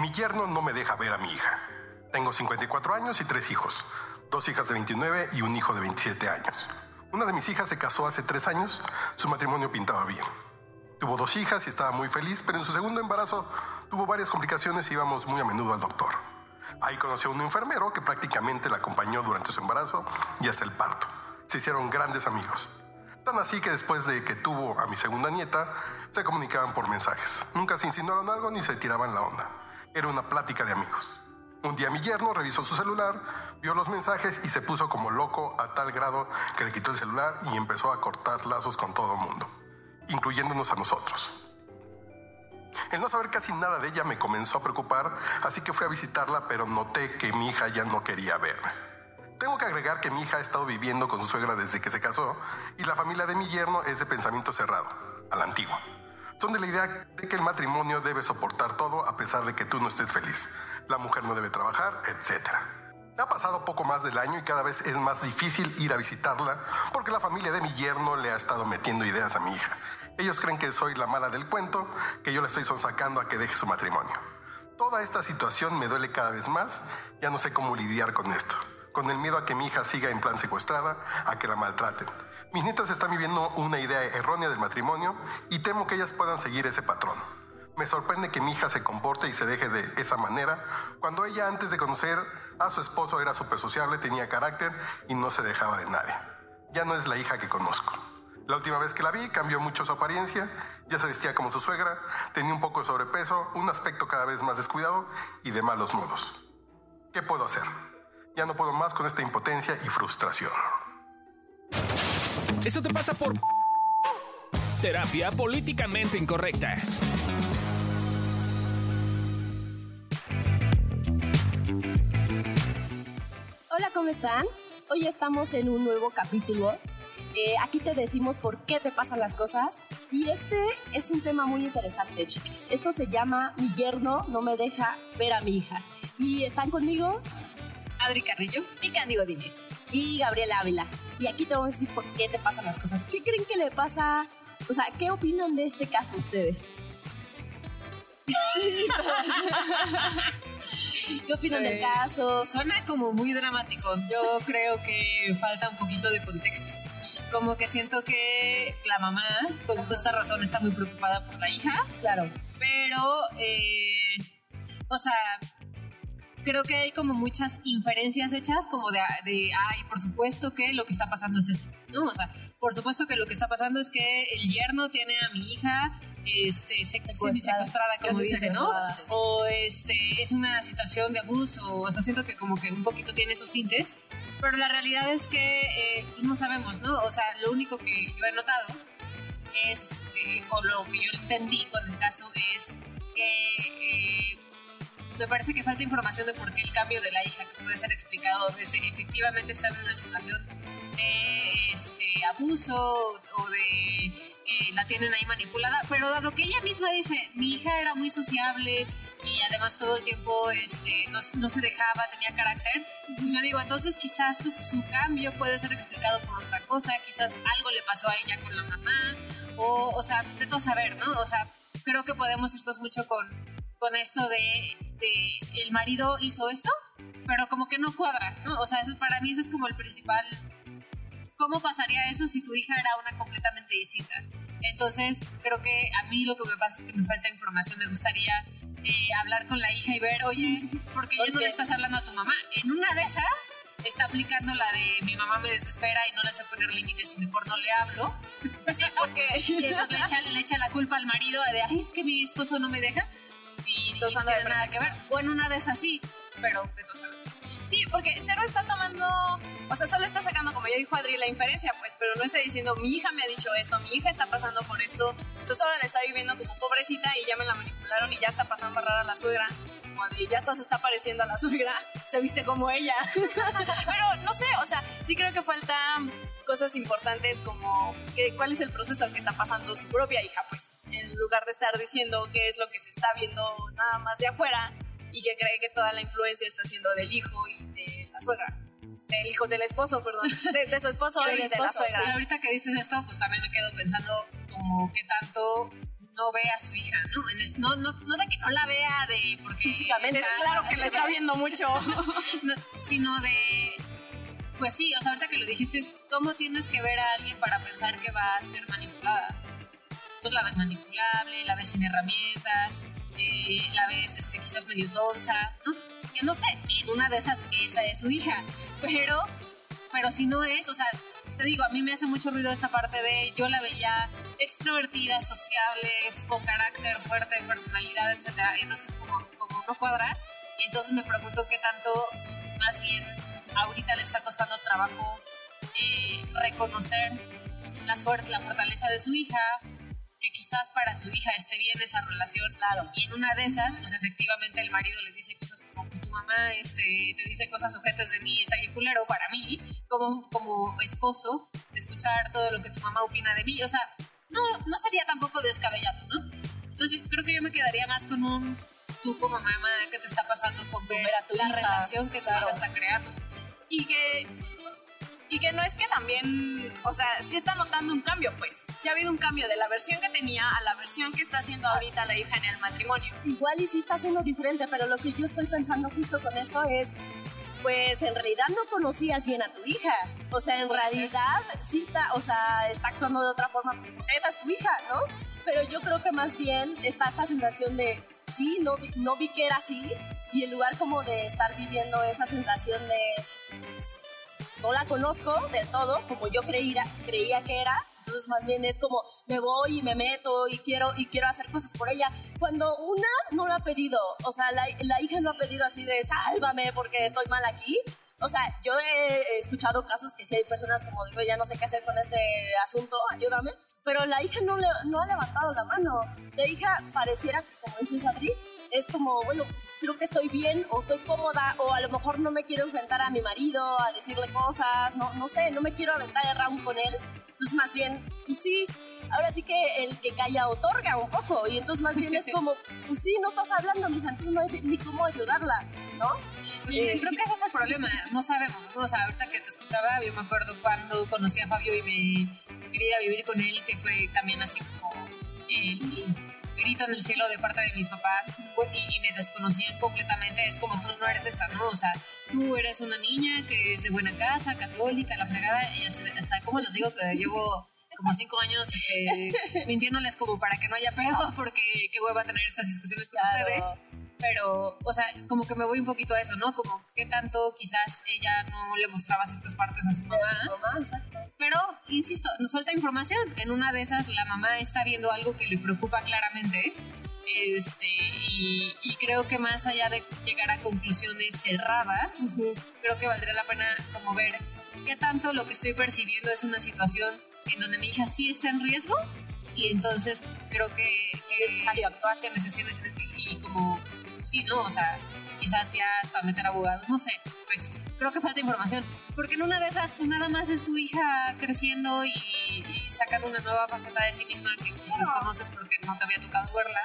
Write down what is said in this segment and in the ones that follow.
Mi yerno no me deja ver a mi hija. Tengo 54 años y tres hijos, dos hijas de 29 y un hijo de 27 años. Una de mis hijas se casó hace tres años, su matrimonio pintaba bien. Tuvo dos hijas y estaba muy feliz, pero en su segundo embarazo tuvo varias complicaciones y íbamos muy a menudo al doctor. Ahí conoció a un enfermero que prácticamente la acompañó durante su embarazo y hasta el parto. Se hicieron grandes amigos. Tan así que después de que tuvo a mi segunda nieta, se comunicaban por mensajes. Nunca se insinuaron algo ni se tiraban la onda. Era una plática de amigos. Un día mi yerno revisó su celular, vio los mensajes y se puso como loco a tal grado que le quitó el celular y empezó a cortar lazos con todo el mundo, incluyéndonos a nosotros. El no saber casi nada de ella me comenzó a preocupar, así que fui a visitarla, pero noté que mi hija ya no quería verme. Tengo que agregar que mi hija ha estado viviendo con su suegra desde que se casó y la familia de mi yerno es de pensamiento cerrado, a la antigua. Son de la idea de que el matrimonio debe soportar todo a pesar de que tú no estés feliz. La mujer no debe trabajar, etc. Ha pasado poco más del año y cada vez es más difícil ir a visitarla porque la familia de mi yerno le ha estado metiendo ideas a mi hija. Ellos creen que soy la mala del cuento, que yo le estoy sonsacando a que deje su matrimonio. Toda esta situación me duele cada vez más, ya no sé cómo lidiar con esto, con el miedo a que mi hija siga en plan secuestrada, a que la maltraten. Mis nietas están viviendo una idea errónea del matrimonio y temo que ellas puedan seguir ese patrón. Me sorprende que mi hija se comporte y se deje de esa manera cuando ella antes de conocer a su esposo era súper sociable, tenía carácter y no se dejaba de nadie. Ya no es la hija que conozco. La última vez que la vi cambió mucho su apariencia, ya se vestía como su suegra, tenía un poco de sobrepeso, un aspecto cada vez más descuidado y de malos modos. ¿Qué puedo hacer? Ya no puedo más con esta impotencia y frustración. Eso te pasa por terapia políticamente incorrecta. Hola, ¿cómo están? Hoy estamos en un nuevo capítulo. Eh, aquí te decimos por qué te pasan las cosas. Y este es un tema muy interesante, chicas. Esto se llama Mi yerno no me deja ver a mi hija. Y están conmigo Adri Carrillo y Candy Godínez. y Gabriela Ávila. Y aquí te vamos a decir por qué te pasan las cosas. ¿Qué creen que le pasa? O sea, ¿qué opinan de este caso ustedes? ¿Qué opinan del Eh, caso? Suena como muy dramático. Yo creo que falta un poquito de contexto. Como que siento que la mamá, con justa razón, está muy preocupada por la hija, Claro. pero, eh, o sea, creo que hay como muchas inferencias hechas, como de, de, ay, por supuesto que lo que está pasando es esto, ¿no? O sea, por supuesto que lo que está pasando es que el yerno tiene a mi hija este, se- Secuestrada. secuestrada, como dice, ¿no? secuestrada, sí. O este, es una situación de abuso, o sea, siento que como que un poquito tiene esos tintes, pero la realidad es que eh, pues no sabemos, ¿no? O sea, lo único que yo he notado es, eh, o lo que yo entendí con el caso es que eh, me parece que falta información de por qué el cambio de la hija que puede ser explicado desde efectivamente estar en una situación de este, abuso o de que la tienen ahí manipulada, pero dado que ella misma dice, mi hija era muy sociable y además todo el tiempo este, no, no se dejaba, tenía carácter, pues yo digo, entonces quizás su, su cambio puede ser explicado por otra cosa, quizás algo le pasó a ella con la mamá, o, o sea, de todo saber, ¿no? O sea, creo que podemos irnos mucho con, con esto de, de el marido hizo esto, pero como que no cuadra, ¿no? O sea, eso, para mí ese es como el principal. ¿Cómo pasaría eso si tu hija era una completamente distinta? Entonces, creo que a mí lo que me pasa es que me falta información. Me gustaría eh, hablar con la hija y ver, oye, ¿por qué ya no le estás hablando a tu mamá? En una de esas está aplicando la de mi mamá me desespera y no le sé poner límites y mejor no le hablo. Sí, porque y entonces le echa, le echa la culpa al marido de, ay, es que mi esposo no me deja y Está usando nada que ver. O en una de esas sí, pero de saber. Sí, porque Cero está tomando, o sea, solo está sacando, como ya dijo Adri, la inferencia, pues, pero no está diciendo, mi hija me ha dicho esto, mi hija está pasando por esto, entonces ahora la está viviendo como pobrecita y ya me la manipularon y ya está pasando a barrar a la suegra, como de, ya se está pareciendo a la suegra, se viste como ella. pero no sé, o sea, sí creo que falta cosas importantes como pues, que, cuál es el proceso que está pasando su propia hija, pues, en lugar de estar diciendo qué es lo que se está viendo nada más de afuera y que cree que toda la influencia está siendo del hijo y de la suegra. Del hijo del esposo, perdón. De, de su esposo y de la esposo, suegra. Sí, ahorita que dices esto, pues también me quedo pensando como qué tanto no ve a su hija, ¿no? En el- no, no, no de que no la vea de porque Físicamente. Es claro que la está viendo mucho. no, sino de pues sí, o sea, ahorita que lo dijiste es cómo tienes que ver a alguien para pensar que va a ser manipulada. Pues la ves manipulable, la ves sin herramientas, eh, la ves este, quizás medio sonsa, ¿no? Que no sé, en una de esas esa es su hija, pero, pero si no es, o sea, te digo, a mí me hace mucho ruido esta parte de yo la veía extrovertida, sociable, con carácter fuerte, personalidad, y entonces como, como no cuadra, y entonces me pregunto qué tanto más bien ahorita le está costando trabajo eh, reconocer la, la fortaleza de su hija, que quizás para su hija esté bien esa relación. Claro. Y en una de esas, pues efectivamente el marido le dice cosas como, pues tu mamá este, te dice cosas sujetas de mí, está bien culero para mí, como, como esposo, escuchar todo lo que tu mamá opina de mí. O sea, no, no sería tampoco descabellado, ¿no? Entonces creo que yo me quedaría más con un tú como mamá, ¿qué te está pasando con ver, a tu la hija? relación que tu Claro. hija está creando? y que y que no es que también, o sea, sí está notando un cambio, pues. Sí ha habido un cambio de la versión que tenía a la versión que está haciendo ahorita la hija en el matrimonio. Igual y sí está siendo diferente, pero lo que yo estoy pensando justo con eso es, pues en realidad no conocías bien a tu hija. O sea, en realidad sí está, o sea, está actuando de otra forma, esa es tu hija, ¿no? Pero yo creo que más bien está esta sensación de, sí, no vi, no vi que era así, y en lugar como de estar viviendo esa sensación de, pues, no la conozco del todo, como yo creía, creía que era, más bien es como me voy y me meto y quiero y quiero hacer cosas por ella. Cuando una no lo ha pedido, o sea, la, la hija no ha pedido así de sálvame porque estoy mal aquí. O sea, yo he escuchado casos que sí hay personas como digo, ya no sé qué hacer con este asunto, ayúdame. Pero la hija no, le, no ha levantado la mano. La hija pareciera que, como dices Adri, es como, bueno, pues, creo que estoy bien o estoy cómoda o a lo mejor no me quiero enfrentar a mi marido, a decirle cosas, no, no sé, no me quiero aventar el round con él. Entonces más bien, pues sí, ahora sí que el que calla otorga un poco y entonces más bien es como, pues sí, no estás hablando, mija, entonces no hay de- ni cómo ayudarla, ¿no? Pues Eh, creo que ese es el problema, no sabemos. ¿no? O sea, ahorita que te escuchaba, yo me acuerdo cuando conocí a Fabio y me quería vivir con él, que fue también así como el, el grito en el cielo de parte de mis papás y, y me desconocían completamente. Es como tú no eres esta, ¿no? O sea, tú eres una niña que es de buena casa, católica, la fregada, y así, hasta como les digo que llevo como cinco años este, mintiéndoles como para que no haya pedo, porque qué hueva tener estas discusiones con Claro. ustedes pero, o sea, como que me voy un poquito a eso, ¿no? Como qué tanto quizás ella no le mostraba ciertas partes a su mamá. su mamá, exacto. Pero, insisto, nos falta información. En una de esas, la mamá está viendo algo que le preocupa claramente. Este, y, y creo que más allá de llegar a conclusiones cerradas, creo que valdría la pena como ver qué tanto lo que estoy percibiendo es una situación en donde mi hija sí está en riesgo y entonces creo que es necesario actuar, se necesita y como, sí, ¿no? O sea, quizás ya hasta meter abogados, no sé, pues creo que falta información, porque en una de esas pues nada más es tu hija creciendo y, y sacando una nueva faceta de sí misma que pues, desconoces porque no te había tocado verla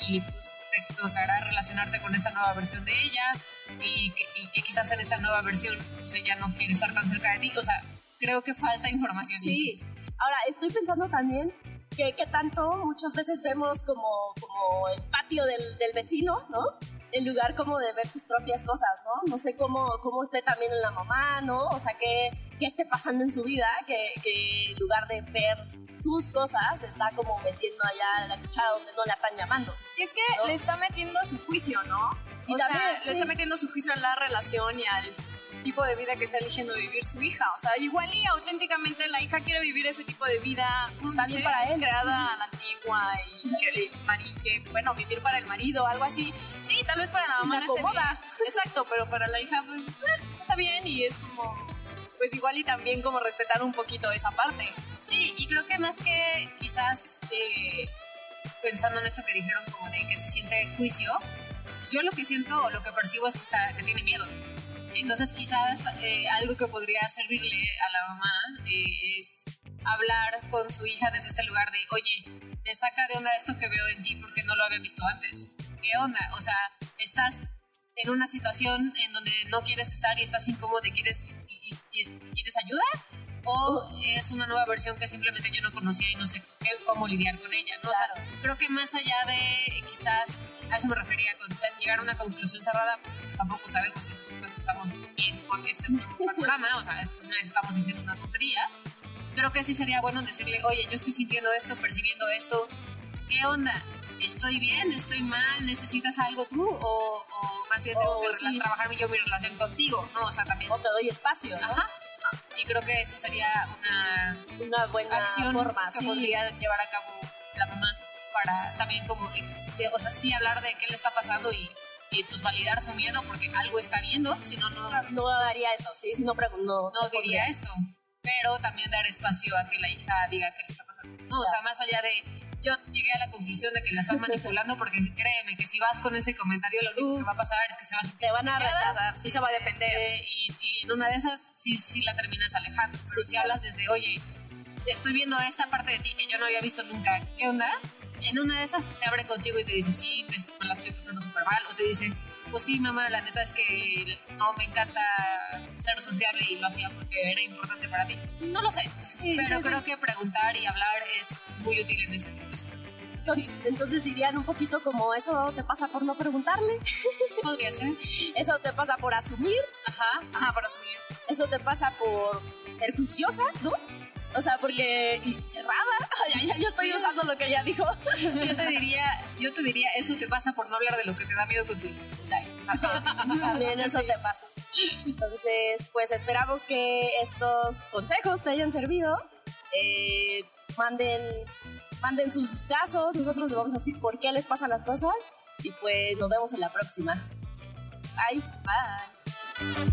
y pues te tocará relacionarte con esta nueva versión de ella y que, y que quizás en esta nueva versión pues ella no quiere estar tan cerca de ti, o sea, creo que falta información. Sí. insisto. Ahora, estoy pensando también que, que tanto muchas veces vemos como, como el patio del, del vecino, ¿no? En lugar como de ver tus propias cosas, ¿no? No sé cómo, cómo esté también en la mamá, ¿no? O sea, qué, qué esté pasando en su vida, que, que en lugar de ver sus cosas, está como metiendo allá la cuchara donde no la están llamando. Y es que ¿No? le está metiendo su juicio, ¿no? Y o también, sea, sí. le está metiendo su juicio a la relación y al tipo de vida que está eligiendo vivir su hija. O sea, igual y auténticamente la hija quiere vivir ese tipo de vida. pues, Está bien para él. Creada a la antigua y que, el mari- que, bueno, vivir para el marido, algo así. Sí, tal vez para la Sí, mamá la no esté bien. Exacto, pero para la hija, pues, eh, está bien y es como, pues igual y también como respetar un poquito esa parte. Sí, y creo que más que quizás eh, pensando en esto que dijeron como de que se siente juicio, pues yo lo que siento o lo que percibo es que, está, que tiene miedo. Entonces quizás eh, algo que podría servirle a la mamá eh, es hablar con su hija desde este lugar de, oye, me saca de onda esto que veo en ti porque no lo había visto antes. ¿Qué onda? O sea, estás en una situación en donde no quieres estar y estás incómodo y quieres, quieres ayuda o es una nueva versión que simplemente yo no conocía y no sé qué- cómo lidiar con ella, ¿no? O sea, creo que más allá de quizás, a eso me refería, con llegar a una conclusión cerrada, pues tampoco sabemos si nosotros estamos bien con este programa, o sea, estamos diciendo una tontería. Creo que sí sería bueno decirle, oye, yo estoy sintiendo esto, percibiendo esto, ¿qué onda? ¿Estoy bien? ¿Estoy mal? ¿Necesitas algo tú? ¿O, más bien tengo que sí. trabajar yo mi relación contigo? ¿no? O sea, también... O te doy espacio, Ajá. Y creo que eso sería una, una buena acción forma, que podría llevar a cabo la mamá para también como, o sea, sí hablar de qué le está pasando y, y pues validar su miedo porque algo está viendo, si no, no... No haría eso, sí, si no, no, no diría esto. Pero también dar espacio a que la hija diga qué le está pasando. No, o sea, más allá de yo llegué a la conclusión de que la están manipulando porque créeme que si vas con ese comentario lo único que va a pasar es que se va a te van a rechazar, sí se va a defender y, y, en una de esas sí, sí la terminas alejando. Pero si hablas desde, oye, estoy viendo esta parte de ti que yo no había visto nunca, ¿qué onda? En una de esas se abre contigo y te dice, sí, me la estoy pasando súper mal, o te dice, pues sí, mamá, la neta es que no me encanta ser sociable y lo hacía porque era importante para ti. No lo sé, pero creo que preguntar y hablar es muy útil en este tipo entonces, entonces, dirían un poquito como eso te pasa por no preguntarle. Podría ser. Eso te pasa por asumir. Ajá, ajá, por asumir. Eso te pasa por ser juiciosa, ¿no? O sea, porque y cerrada. ya, yo estoy usando lo que ella dijo. Yo te diría, yo te diría, eso te pasa por no hablar de lo que te da miedo con tu También eso te pasa. Entonces, pues esperamos que estos consejos te hayan servido. Eh, manden, manden sus casos. Nosotros les vamos a decir por qué les pasan las cosas. Y pues nos vemos en la próxima. Bye. Bye.